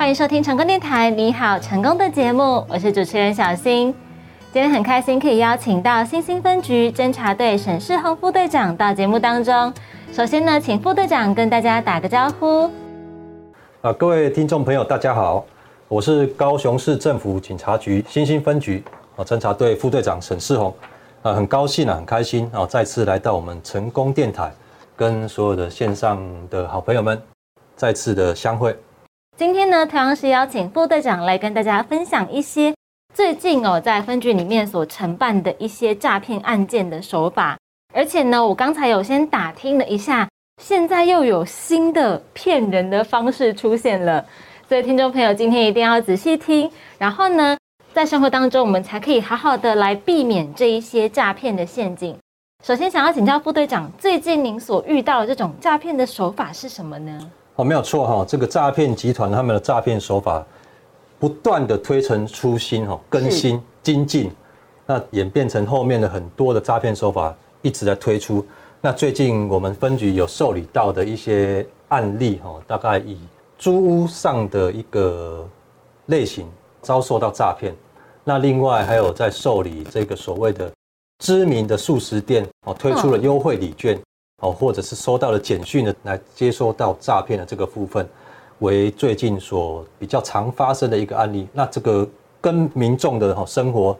欢迎收听成功电台，你好，成功的节目，我是主持人小新。今天很开心可以邀请到新兴分局侦查队沈世宏副队长到节目当中。首先呢，请副队长跟大家打个招呼。啊，各位听众朋友，大家好，我是高雄市政府警察局新兴分局啊侦查队副队长沈世宏。啊，很高兴啊，很开心啊，再次来到我们成功电台，跟所有的线上的好朋友们再次的相会。今天呢，同样是邀请副队长来跟大家分享一些。最近哦，在分局里面所承办的一些诈骗案件的手法，而且呢，我刚才有先打听了一下，现在又有新的骗人的方式出现了，所以听众朋友今天一定要仔细听，然后呢，在生活当中我们才可以好好的来避免这一些诈骗的陷阱。首先，想要请教副队长，最近您所遇到的这种诈骗的手法是什么呢？哦，没有错哈，这个诈骗集团他们的诈骗手法。不断的推陈出新，哈，更新精进，那演变成后面的很多的诈骗手法一直在推出。那最近我们分局有受理到的一些案例，哈，大概以租屋上的一个类型遭受到诈骗。那另外还有在受理这个所谓的知名的素食店，哦，推出了优惠礼券，哦，或者是收到了简讯的来接收到诈骗的这个部分。为最近所比较常发生的一个案例，那这个跟民众的哈生活、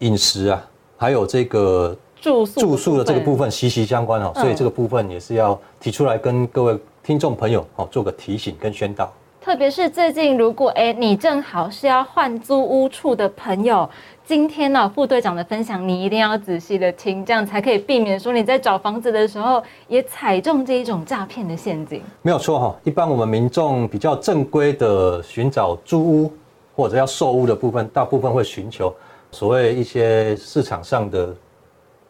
饮食啊，还有这个住宿住宿的这个部分息息相关哦，所以这个部分也是要提出来跟各位听众朋友哦做个提醒跟宣导。特别是最近，如果哎你正好是要换租屋处的朋友。今天呢，副队长的分享你一定要仔细的听，这样才可以避免说你在找房子的时候也踩中这一种诈骗的陷阱。没有错哈，一般我们民众比较正规的寻找租屋或者要售屋的部分，大部分会寻求所谓一些市场上的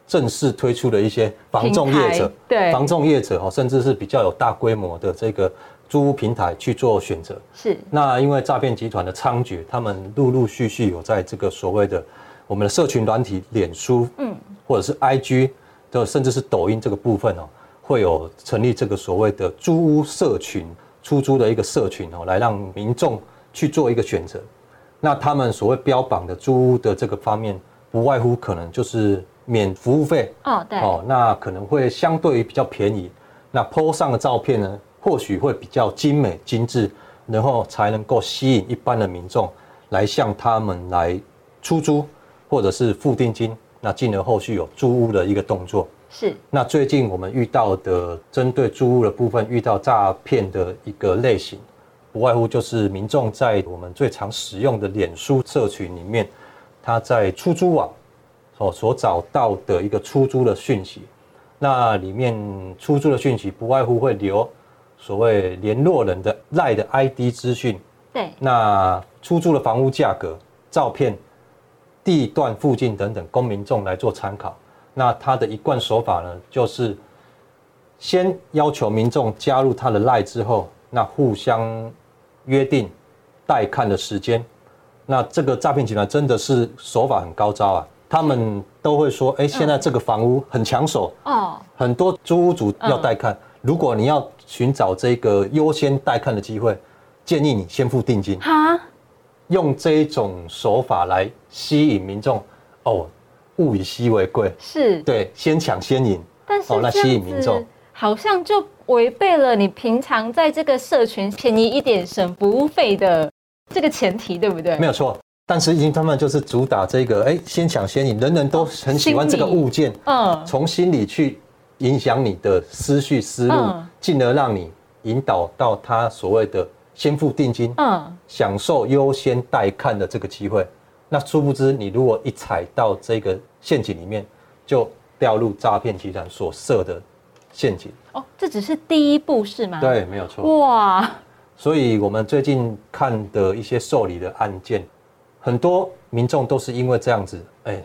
正式推出的一些房仲业者，对，房仲业者哈，甚至是比较有大规模的这个。租屋平台去做选择是，那因为诈骗集团的猖獗，他们陆陆续续有在这个所谓的我们的社群软体、脸书，嗯，或者是 IG 的，甚至是抖音这个部分哦，会有成立这个所谓的租屋社群、出租的一个社群哦，来让民众去做一个选择。那他们所谓标榜的租屋的这个方面，不外乎可能就是免服务费哦，对哦，那可能会相对于比较便宜。那 PO 上的照片呢？或许会比较精美精致，然后才能够吸引一般的民众来向他们来出租，或者是付定金，那进而后续有租屋的一个动作。是。那最近我们遇到的针对租屋的部分，遇到诈骗的一个类型，不外乎就是民众在我们最常使用的脸书社群里面，他在出租网所所找到的一个出租的讯息，那里面出租的讯息不外乎会留。所谓联络人的赖的 ID 资讯，对，那出租的房屋价格、照片、地段附近等等，供民众来做参考。那他的一贯手法呢，就是先要求民众加入他的赖之后，那互相约定待看的时间。那这个诈骗集团真的是手法很高招啊！他们都会说：“哎，现在这个房屋很抢手哦，很多租屋主要带看。如果你要。”寻找这个优先待看的机会，建议你先付定金。哈，用这一种手法来吸引民众。哦，物以稀为贵，是对，先抢先赢。但是哦那吸引民众，好像就违背了你平常在这个社群便宜一点省服务费的这个前提，对不对？没有错。但是已经他们就是主打这个，哎，先抢先赢，人人都很喜欢这个物件。嗯，从心里去。影响你的思绪思路，进而让你引导到他所谓的先付定金，嗯，享受优先待看的这个机会。那殊不知，你如果一踩到这个陷阱里面，就掉入诈骗集团所设的陷阱。哦，这只是第一步是吗？对，没有错。哇！所以我们最近看的一些受理的案件，很多民众都是因为这样子，哎，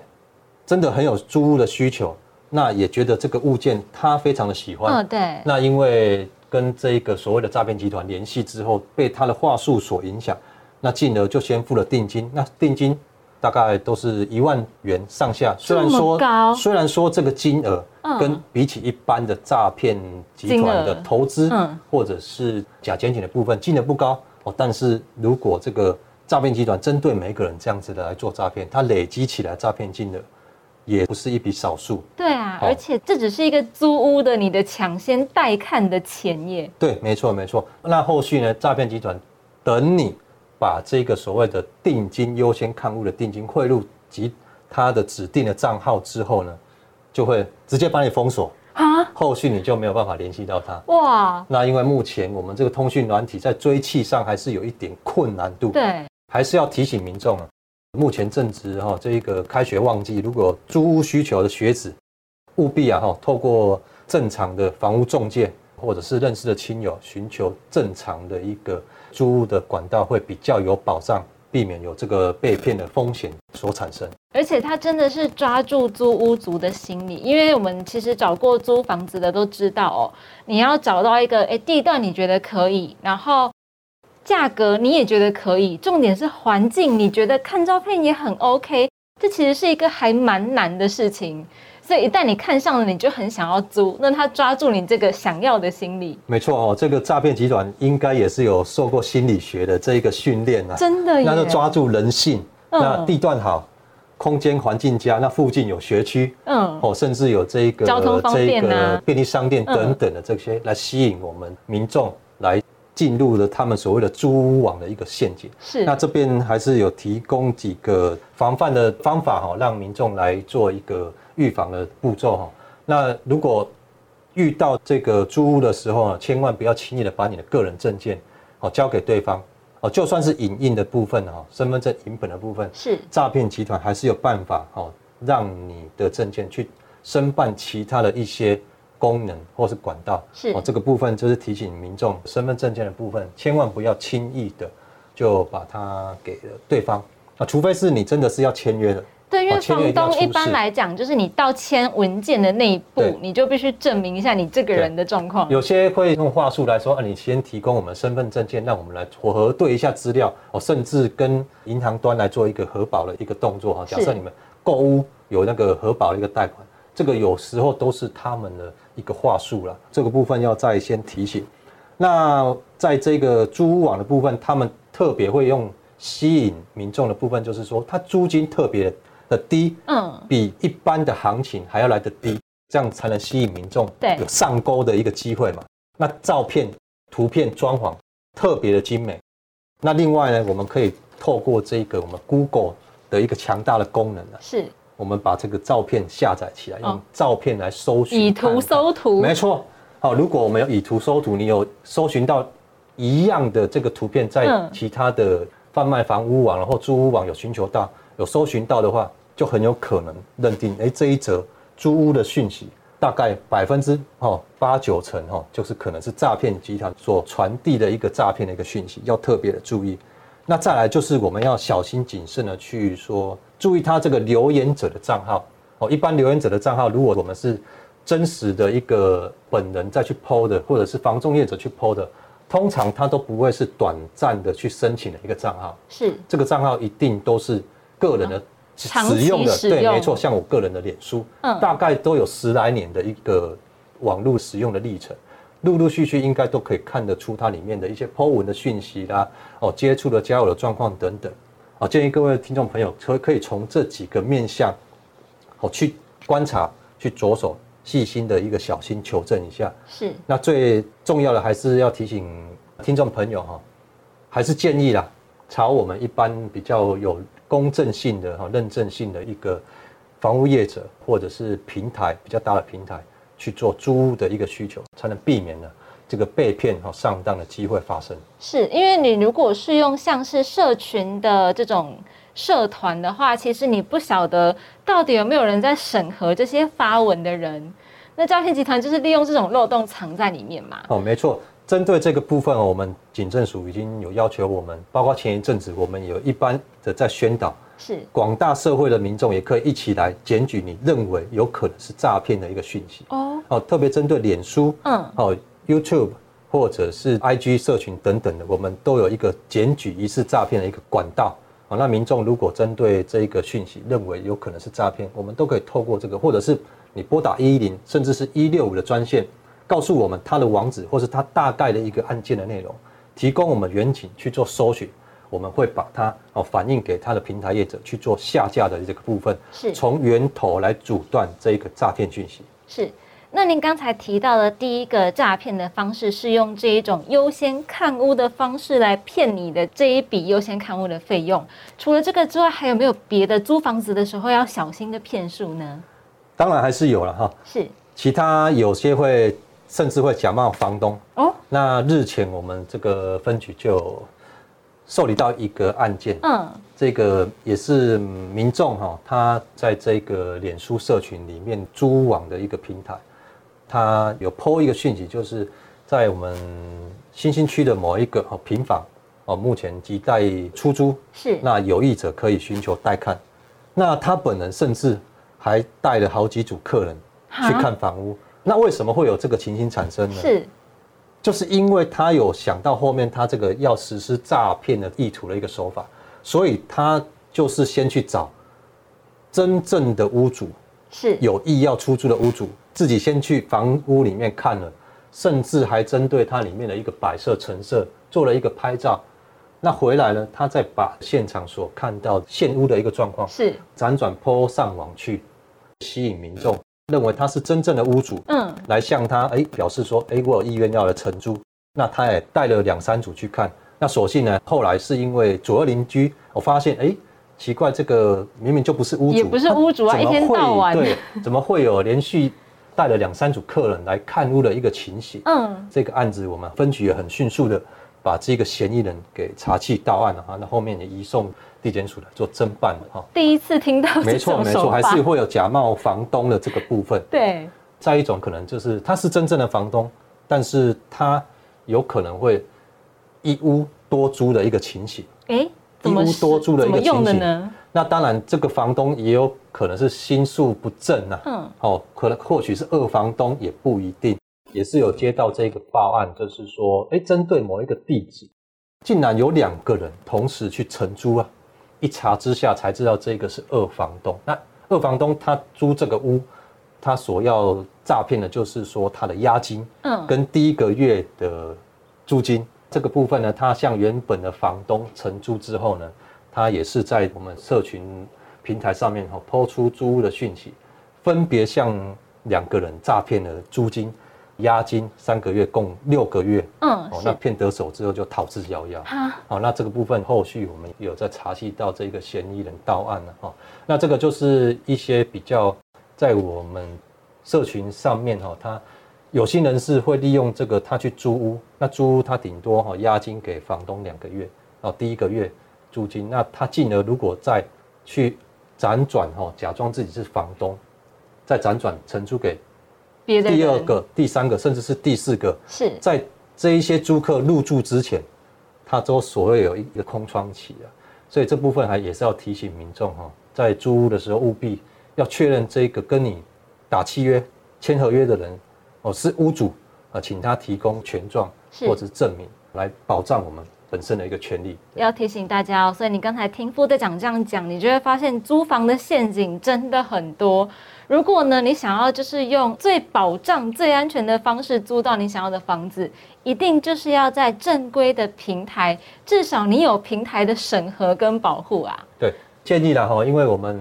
真的很有租屋的需求。那也觉得这个物件他非常的喜欢，嗯，对。那因为跟这个所谓的诈骗集团联系之后，被他的话术所影响，那进而就先付了定金。那定金大概都是一万元上下。虽然说虽然说这个金额跟比起一般的诈骗集团的投资或者是假捡警的部分金额不高哦，但是如果这个诈骗集团针对每一个人这样子的来做诈骗，它累积起来诈骗金额也不是一笔少数。对啊，好而且这只是一个租屋的你的抢先带看的钱耶。对，没错没错。那后续呢，诈骗集团等你把这个所谓的定金优先看屋的定金汇入及他的指定的账号之后呢，就会直接把你封锁，啊，后续你就没有办法联系到他。哇，那因为目前我们这个通讯软体在追气上还是有一点困难度，对，还是要提醒民众啊。目前正值哈这一个开学旺季，如果租屋需求的学子，务必啊哈透过正常的房屋中介或者是认识的亲友，寻求正常的一个租屋的管道，会比较有保障，避免有这个被骗的风险所产生。而且他真的是抓住租屋族的心理，因为我们其实找过租房子的都知道哦，你要找到一个诶地段你觉得可以，然后价格你也觉得可以，重点是环境你觉得看照片也很 OK，这其实是一个还蛮难的事情。所以一旦你看上了，你就很想要租，那他抓住你这个想要的心理，没错哦，这个诈骗集团应该也是有受过心理学的这一个训练啊，真的耶，那就抓住人性，嗯。那地段好，空间环境佳，那附近有学区，嗯，哦，甚至有这一个交通方便啊。这个便利商店等等的这些，来吸引我们民众来进入了他们所谓的租屋网的一个陷阱。是那这边还是有提供几个防范的方法哈，让民众来做一个预防的步骤哈。那如果遇到这个租屋的时候呢，千万不要轻易的把你的个人证件哦交给对方哦，就算是影印的部分哈，身份证影本的部分，是诈骗集团还是有办法哦，让你的证件去申办其他的一些功能或是管道。是哦，这个部分就是提醒民众，身份证件的部分千万不要轻易的就把它给了对方啊，除非是你真的是要签约的。对，因为房东一般来讲，就是你到签文件的那一步，你就必须证明一下你这个人的状况。有些会用话术来说，啊，你先提供我们身份证件，让我们来核对一下资料，哦，甚至跟银行端来做一个核保的一个动作哈。假设你们购物有那个核保的一个贷款，这个有时候都是他们的一个话术了，这个部分要再先提醒。那在这个租屋网的部分，他们特别会用吸引民众的部分，就是说它租金特别的低，嗯，比一般的行情还要来得低，这样才能吸引民众对有上钩的一个机会嘛。那照片、图片、装潢特别的精美。那另外呢，我们可以透过这个我们 Google 的一个强大的功能呢，是我们把这个照片下载起来，哦用照片来搜寻，以图搜图，没错。好，如果我们有以图搜图，你有搜寻到一样的这个图片，在嗯其他的贩卖房屋网然后租屋网有寻求到、有搜寻到的话，就很有可能认定，哎，这一则租屋的讯息大概百分之哦八九成哦，就是可能是诈骗集团所传递的一个诈骗的一个讯息，要特别的注意。那再来就是我们要小心谨慎的去说，注意他这个留言者的账号哦。一般留言者的账号，如果我们是真实的一个本人再去 PO 的，或者是房仲业者去 PO 的，通常他都不会是短暂的去申请的一个账号。是这个账号一定都是个人的使用的，对，没错。像我个人的脸书，嗯大概都有十来年的一个网络使用的历程，陆陆续续应该都可以看得出它里面的一些 Po 文的讯息啦，哦，接触的交友的状况等等。啊，建议各位听众朋友可可以从这几个面向，哦，去观察，去着手细心的一个小心求证一下。是那最重要的还是要提醒听众朋友哈，还是建议啦，朝我们一般比较有公正性的哈认证性的一个房屋业者或者是平台比较大的平台去做租屋的一个需求，才能避免呢这个被骗和上当的机会发生。是，因为你如果是用像是社群的这种社团的话，其实你不晓得到底有没有人在审核这些发文的人。那诈骗集团就是利用这种漏洞藏在里面嘛。哦，没错。针对这个部分哦，我们警政署已经有要求我们，包括前一阵子我们有一般的在宣导，是广大社会的民众也可以一起来检举你认为有可能是诈骗的一个讯息。哦，哦，特别针对脸书、嗯，哦 YouTube 或者是 IG 社群等等的，我们都有一个检举疑似诈骗的一个管道。啊，那民众如果针对这一个讯息认为有可能是诈骗，我们都可以透过这个，或者是你拨打一一零，甚至是一六五的专线，告诉我们他的网址或是他大概的一个案件的内容，提供我们远景去做搜寻，我们会把它哦反映给它的平台业者去做下架的这个部分，是从源头来阻断这一个诈骗讯息。是。那您刚才提到的第一个诈骗的方式是用这一种优先看屋的方式来骗你的这一笔优先看屋的费用。除了这个之外，还有没有别的租房子的时候要小心的骗术呢？当然还是有了哈，是其他有些会甚至会假冒房东。哦，那日前我们这个分局就受理到一个案件，嗯，这个也是民众哈，他在这个脸书社群里面租网的一个平台，他有 PO 一个讯息，就是在我们新兴区的某一个哦平房哦，目前亟待出租，是那有意者可以寻求带看。那他本人甚至还带了好几组客人去看房屋。那为什么会有这个情形产生呢？是就是因为他有想到后面他这个要实施诈骗的意图的一个手法，所以他就是先去找真正的屋主，是有意要出租的屋主，自己先去房屋里面看了，甚至还针对它里面的一个摆设陈设做了一个拍照。那回来呢，他再把现场所看到现屋的一个状况是，辗转 PO 上网去，吸引民众认为他是真正的屋主，嗯，来向他哎表示说，哎我有意愿要来承租，那他也带了两三组去看，那所幸呢，后来是因为左右邻居，我发现哎奇怪，这个明明就不是屋主，也不是屋主啊一天到晚。会对，怎么会有连续带了两三组客人来看屋的一个情形？嗯，这个案子我们分局也很迅速的把这个嫌疑人给查缉到案了哈，那后面也移送地检署来做侦办了哈。第一次听到这没错没错，还是会有假冒房东的这个部分。对，再一种可能就是他是真正的房东，但是他有可能会一屋多租的一个情形。哎，一屋多租的一个情形呢？那当然，这个房东也有可能是心术不正呐、嗯，哦，可能或许是二房东也不一定，也是有接到这个报案，就是说，哎，针对某一个地址，竟然有两个人同时去承租啊，一查之下才知道这个是二房东。那二房东他租这个屋，他所要诈骗的就是说他的押金，嗯跟第一个月的租金这个部分呢，他向原本的房东承租之后呢，他也是在我们社群平台上面哈抛出租屋的讯息，分别向两个人诈骗了租金、押金三个月，共六个月。嗯，哦，那，骗得手之后就逃之夭夭。哈，好，那这个部分后续我们有在查系到这个嫌疑人到案了哈。那这个就是一些比较在我们社群上面哈，他有心人士会利用这个他去租屋，那租屋他顶多哈押金给房东两个月，哦，第一个月租金，那他进而如果再去辗转哈，假装自己是房东，再辗转承租给别的人。第二个、第三个，甚至是第四个，是，在这一些租客入住之前，他都所谓有一个空窗期啊，所以这部分还也是要提醒民众哈，在租屋的时候务必要确认这个跟你打契约、签合约的人哦是屋主啊，请他提供权状或者是证明来保障我们本身的一个权利。要提醒大家哦，所以你刚才听副队长这样讲，你就会发现租房的陷阱真的很多。如果呢，你想要就是用最保障、最安全的方式租到你想要的房子，一定就是要在正规的平台，至少你有平台的审核跟保护啊。对，建议了哈，因为我们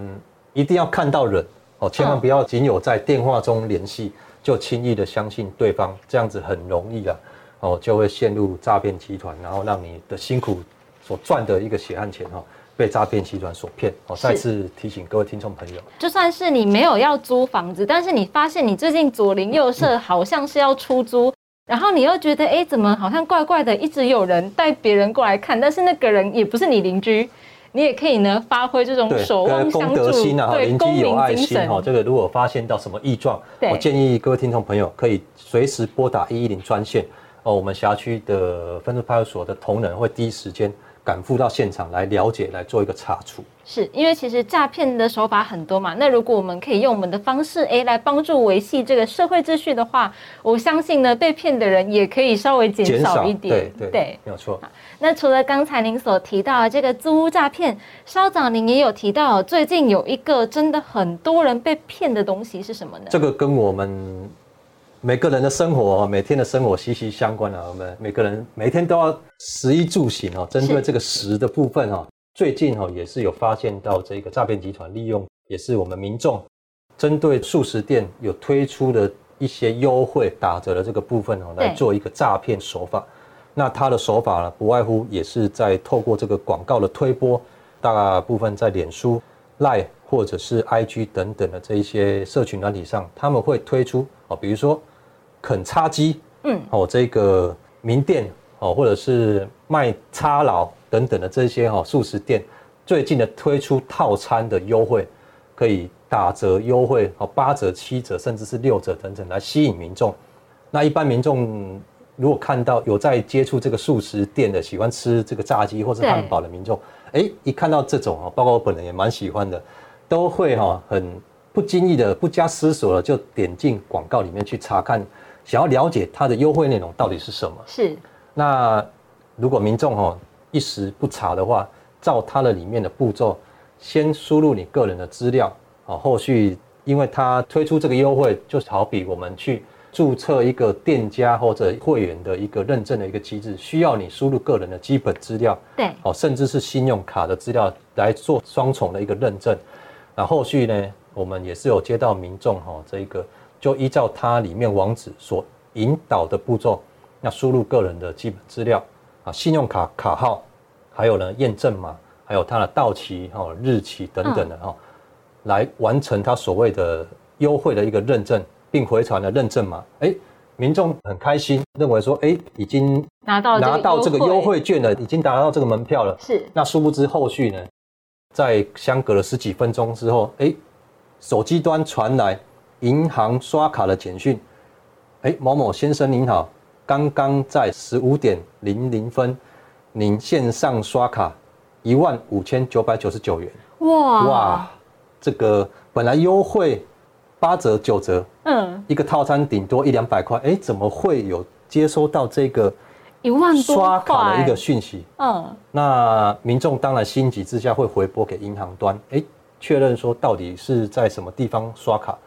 一定要看到人哦，千万不要仅有在电话中联系就轻易的相信对方，这样子很容易啊，哦就会陷入诈骗集团，然后让你的辛苦所赚的一个血汗钱哈，被诈骗集团所骗。哦，再次提醒各位听众朋友，就算是你没有要租房子，但是你发现你最近左邻右舍好像是要出租，然后你又觉得，哎，怎么好像怪怪的，一直有人带别人过来看，但是那个人也不是你邻居，你也可以呢发挥这种对，守望相助，德心啊，对邻居有爱心哈。这个如果发现到什么异状，我建议各位听众朋友可以随时拨打一一零专线哦，我们辖区的分支派出所的同仁会第一时间赶赴到现场来了解，来做一个查处。是因为其实诈骗的手法很多嘛，那如果我们可以用我们的方式，哎，来帮助维系这个社会秩序的话，我相信呢，被骗的人也可以稍微减少一点，对对没有错。那除了刚才您所提到的这个租屋诈骗，稍早您也有提到，最近有一个真的很多人被骗的东西是什么呢？这个跟我们每个人的生活，每天的生活息息相关啊。我们每个人每天都要食衣住行哦。针对这个食的部分哦，最近哦也是有发现到这个诈骗集团利用，也是我们民众针对素食店有推出的一些优惠打折的这个部分哦，来做一个诈骗手法。那他的手法呢，不外乎也是在透过这个广告的推播，大部分在脸书、赖或者是 IG 等等的这一些社群软体上，他们会推出哦，比如说肯叉鸡，嗯，哦这个名店哦，或者是卖叉佬等等的这些哈素食店，最近的推出套餐的优惠，可以打折优惠哦，八折、七折，甚至是六折等等，来吸引民众。那一般民众。如果看到有在接触这个素食店的，喜欢吃这个炸鸡或者汉堡的民众，哎，一看到这种哈，包括我本人也蛮喜欢的，都会哈很不经意的、不加思索的就点进广告里面去查看，想要了解它的优惠内容到底是什么。是。那如果民众哈一时不查的话，照它的里面的步骤，先输入你个人的资料，啊，后续因为它推出这个优惠，就好比我们去。注册一个店家或者会员的一个认证的一个机制，需要你输入个人的基本资料，对，哦，甚至是信用卡的资料来做双重的一个认证。那后续呢，我们也是有接到民众哈，这一个就依照它里面网址所引导的步骤，那输入个人的基本资料啊，信用卡卡号，还有呢验证码，还有它的到期哈日期等等的哈，来完成它所谓的优惠的一个认证。并回传了认证码，哎，民众很开心，认为说，哎，已经拿到拿到这个优惠券了，已经拿到这个门票了。是。那殊不知后续呢，在相隔了十几分钟之后，哎，手机端传来银行刷卡的简讯，哎，某某先生您好，刚刚在十五点零零分，您线上刷卡一万五千九百九十九元。哇哇，这个本来优惠。八折九折，嗯，一个套餐顶多一两百块，哎，怎么会有接收到这个一万多刷卡的一个讯息？嗯，那民众当然心急之下会回拨给银行端，哎，确认说到底是在什么地方刷卡？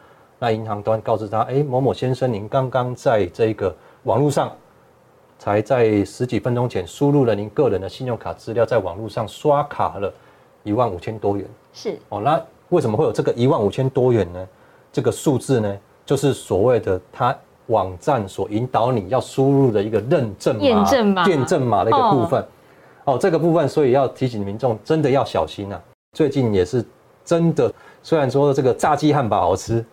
那银行端告知他，哎，某某先生，您刚刚在这个网络上，才在十几分钟前输入了您个人的信用卡资料，在网络上刷卡了一万五千多元。是哦，那为什么会有这个一万五千多元呢？这个数字呢，就是所谓的它网站所引导你要输入的一个认证码、验证码、验证码的一个部分。哦，这个部分，所以要提醒民众，真的要小心啊！最近也是真的，虽然说这个炸鸡汉堡好吃，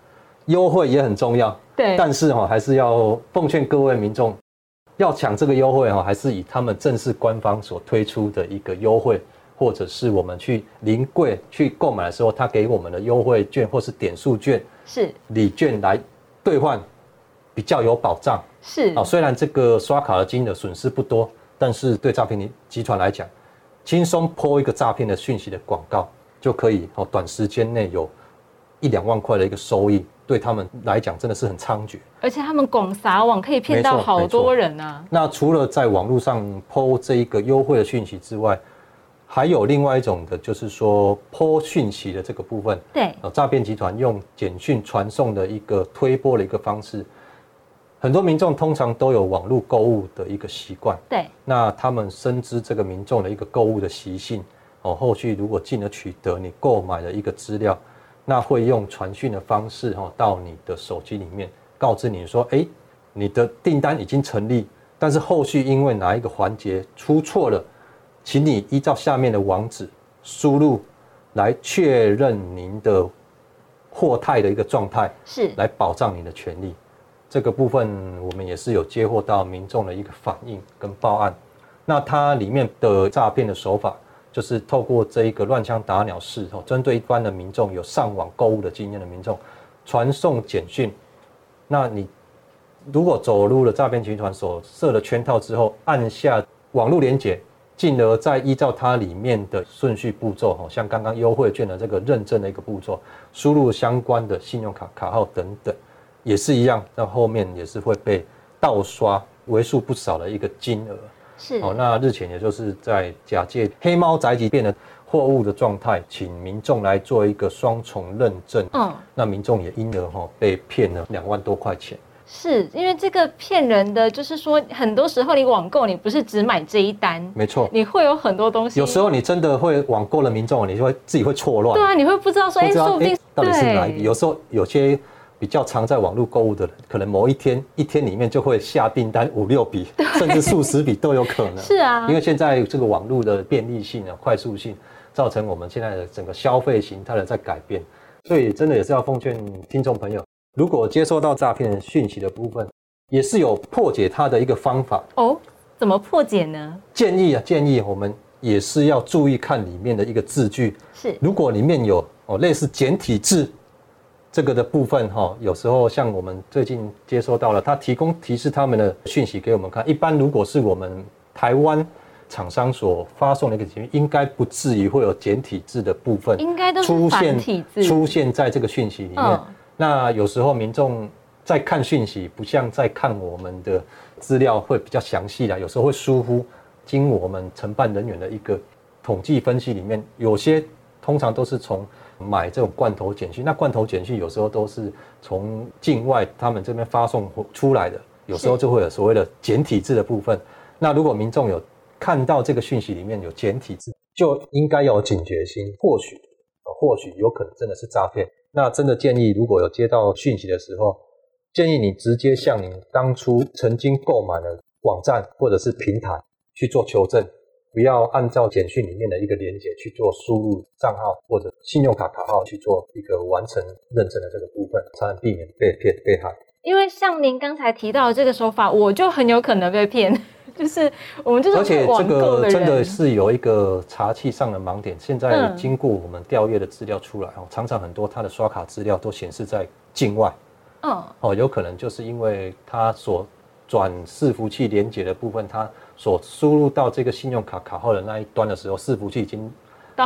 优惠也很重要，对，但是哈，还是要奉劝各位民众，要抢这个优惠哈，还是以他们正式官方所推出的一个优惠。或者是我们去临柜去购买的时候，他给我们的优惠券或是点数券、是礼券来兑换，比较有保障。是啊，虽然这个刷卡的金额损失不多，但是对诈骗集团来讲，轻松泼一个诈骗的讯息的广告，就可以哦，短时间内有一两万块的一个收益，对他们来讲真的是很猖獗。而且他们广撒网，可以骗到好多人啊。那除了在网络上抛这一个优惠的讯息之外，还有另外一种的，就是说抛讯息的这个部分，对，诈骗集团用简讯传送的一个推波的一个方式，很多民众通常都有网络购物的一个习惯，对，那他们深知这个民众的一个购物的习性，哦，后续如果进而取得你购买的一个资料，那会用传讯的方式哈到你的手机里面告知你说，哎，你的订单已经成立，但是后续因为哪一个环节出错了。请你依照下面的网址输入，来确认您的货态的一个状态，是来保障你的权利。这个部分我们也是有接获到民众的一个反应跟报案。那它里面的诈骗的手法，就是透过这一个乱枪打鸟式，哦，针对一般的民众有上网购物的经验的民众，传送简讯。那你如果走入了诈骗集团所设的圈套之后，按下网络连接。进而再依照它里面的顺序步骤，哈，像刚刚优惠券的这个认证的一个步骤，输入相关的信用卡卡号等等，也是一样，那后面也是会被盗刷为数不少的一个金额。是哦，那日前也就是在假借黑猫宅急便的货物的状态，请民众来做一个双重认证。嗯，那民众也因而哈被骗了两万多块钱。是因为这个骗人的，就是说很多时候你网购，你不是只买这一单，没错，你会有很多东西。有时候你真的会网购了民众，你就会自己会错乱。对啊，你会不知道说，哎，说不定到底是哪一笔？有时候有些比较常在网络购物的人，可能某一天一天里面就会下订单五六笔，甚至数十笔都有可能。是啊，因为现在这个网络的便利性啊、快速性，造成我们现在的整个消费形态的在改变，所以真的也是要奉劝听众朋友，如果接收到诈骗讯息的部分。也是有破解它的一个方法哦，怎么破解呢？建议啊，建议我们也是要注意看里面的一个字句。是，如果里面有哦类似简体字这个的部分哈，有时候像我们最近接收到了，他提供提示他们的讯息给我们看。一般如果是我们台湾厂商所发送的一个简讯，应该不至于会有简体字的部分，应该都是繁体字出现在这个讯息里面。那有时候民众。在看讯息，不像在看我们的资料会比较详细啦，有时候会疏忽。经我们承办人员的一个统计分析里面，有些通常都是从买这种罐头简讯，那罐头简讯有时候都是从境外他们这边发送出来的，有时候就会有所谓的简体字的部分。那如果民众有看到这个讯息里面有简体字，就应该有警觉心，或许或许有可能真的是诈骗。那真的建议，如果有接到讯息的时候，建议你直接向你当初曾经购买的网站或者是平台去做求证，不要按照简讯里面的一个连接去做输入账号或者信用卡卡号去做一个完成认证的这个部分，才能避免被骗被害。因为像您刚才提到的这个手法，我就很有可能被骗，就是我们就是而且这个真的是有一个查器上的盲点。现在经过我们调阅的资料出来哦，常常很多他的刷卡资料都显示在境外。嗯，哦，有可能就是因为他所转伺服器连接的部分，它所输入到这个信用卡卡号的那一端的时候，伺服器已经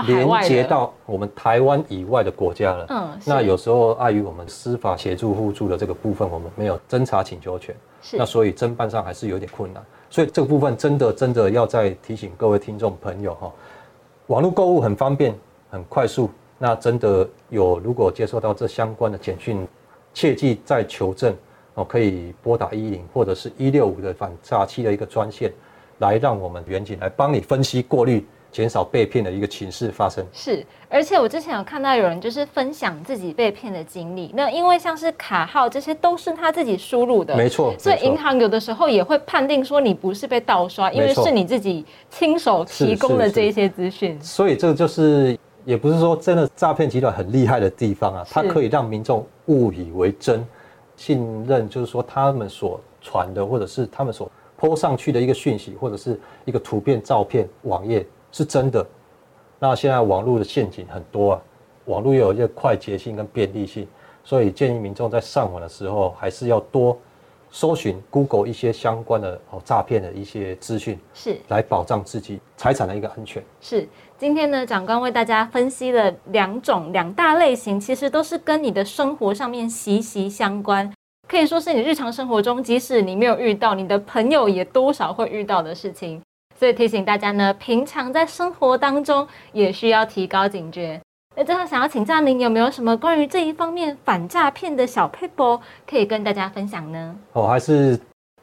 连接到我们台湾以外的国家了。嗯，那有时候碍于我们司法协助互助的这个部分，我们没有侦查请求权，那所以侦办上还是有点困难。所以这个部分真的真的要再提醒各位听众朋友哈，网络购物很方便很快速，那真的有如果接受到这相关的简讯。切记再求证哦，可以拨打一零或者是一六五的反诈欺的一个专线，来让我们远景来帮你分析过滤，减少被骗的一个情势发生。是，而且我之前有看到有人就是分享自己被骗的经历，那因为像是卡号这些都是他自己输入的，没错，所以银行有的时候也会判定说你不是被盗刷，因为是你自己亲手提供的这一些资讯。所以这个就是。也不是说真的诈骗集团很厉害的地方啊，它可以让民众误以为真，信任就是说他们所传的或者是他们所泼上去的一个讯息或者是一个图片、照片、网页是真的。那现在网络的陷阱很多啊，网络又有一些快捷性跟便利性，所以建议民众在上网的时候还是要多。搜寻 Google 一些相关的哦诈骗的一些资讯，是来保障自己财产的一个安全。是今天呢，长官为大家分析了两种两大类型，其实都是跟你的生活上面息息相关，可以说是你日常生活中，即使你没有遇到，你的朋友也多少会遇到的事情。所以提醒大家呢，平常在生活当中也需要提高警觉。那最后想要请教您，有没有什么关于这一方面反诈骗的小 paper 可以跟大家分享呢？我，还是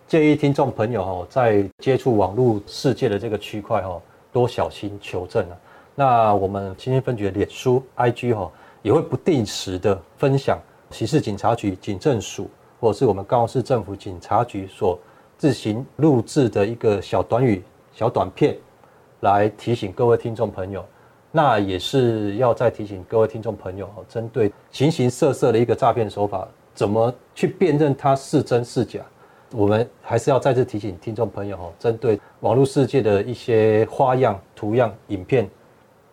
建议听众朋友哦，在接触网络世界的这个区块哦，多小心求证啊。那我们新兴分局的脸书 IG 哈，也会不定时的分享刑事警察局警政署或者是我们高雄市政府警察局所自行录制的一个小短语、小短片，来提醒各位听众朋友。那也是要再提醒各位听众朋友哦，针对形形色色的一个诈骗手法，怎么去辨认它是真是假？我们还是要再次提醒听众朋友哦，针对网络世界的一些花样、图样、影片、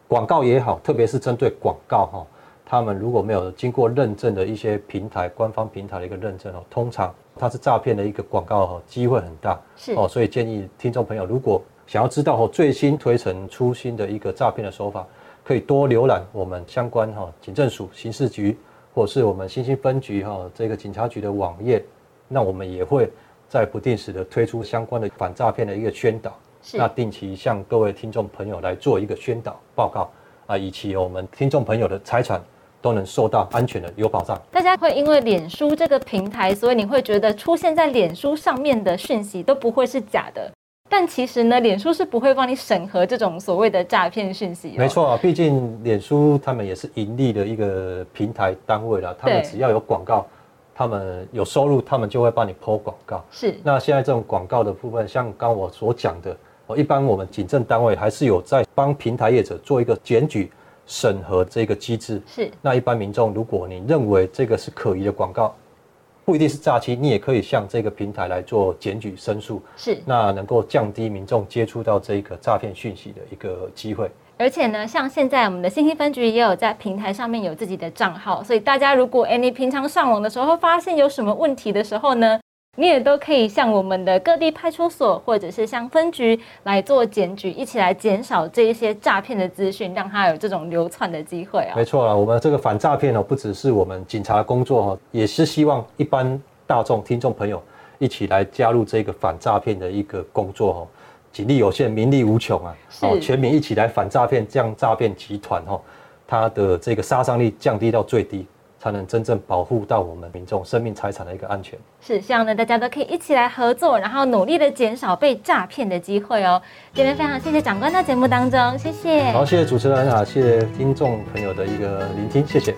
广告也好，特别是针对广告哈，他们如果没有经过认证的一些平台、官方平台的一个认证哦，通常它是诈骗的一个广告哦，机会很大。是。哦，所以建议听众朋友如果想要知道哦最新推陈出新的一个诈骗的手法，可以多浏览我们相关哈警政署刑事局，或是我们新兴分局哈这个警察局的网页，那我们也会在不定时的推出相关的反诈骗的一个宣导，那定期向各位听众朋友来做一个宣导。报告啊，以及我们听众朋友的财产都能受到安全的有保障。大家会因为脸书这个平台，所以你会觉得出现在脸书上面的讯息都不会是假的。但其实呢，脸书是不会帮你审核这种所谓的诈骗讯息。没错啊，毕竟脸书他们也是盈利的一个平台单位了，他们只要有广告，他们有收入，他们就会帮你抛广告。是。那现在这种广告的部分，像刚我所讲的，哦，一般我们警政单位还是有在帮平台业者做一个检举审核这个机制。是。那一般民众，如果你认为这个是可疑的广告，不一定是诈欺，你也可以向这个平台来做检举申诉，是那能够降低民众接触到这个诈骗讯息的一个机会。而且呢，像现在我们的信息分局也有在平台上面有自己的账号，所以大家如果哎你平常上网的时候发现有什么问题的时候呢？你也都可以向我们的各地派出所，或者是向分局来做检举，一起来减少这一些诈骗的资讯，让他有这种流窜的机会啊。没错啊，我们这个反诈骗哦，不只是我们警察工作哈，也是希望一般大众听众朋友一起来加入这个反诈骗的一个工作哈。警力有限，民力无穷啊，哦，全民一起来反诈骗，这样诈骗集团哈，它的这个杀伤力降低到最低。才能真正保护到我们民众生命财产的一个安全。是，希望呢大家都可以一起来合作，然后努力的减少被诈骗的机会哦。今天非常谢谢长官到节目当中，谢谢。好，谢谢主持人啊，谢谢听众朋友的一个聆听，谢谢。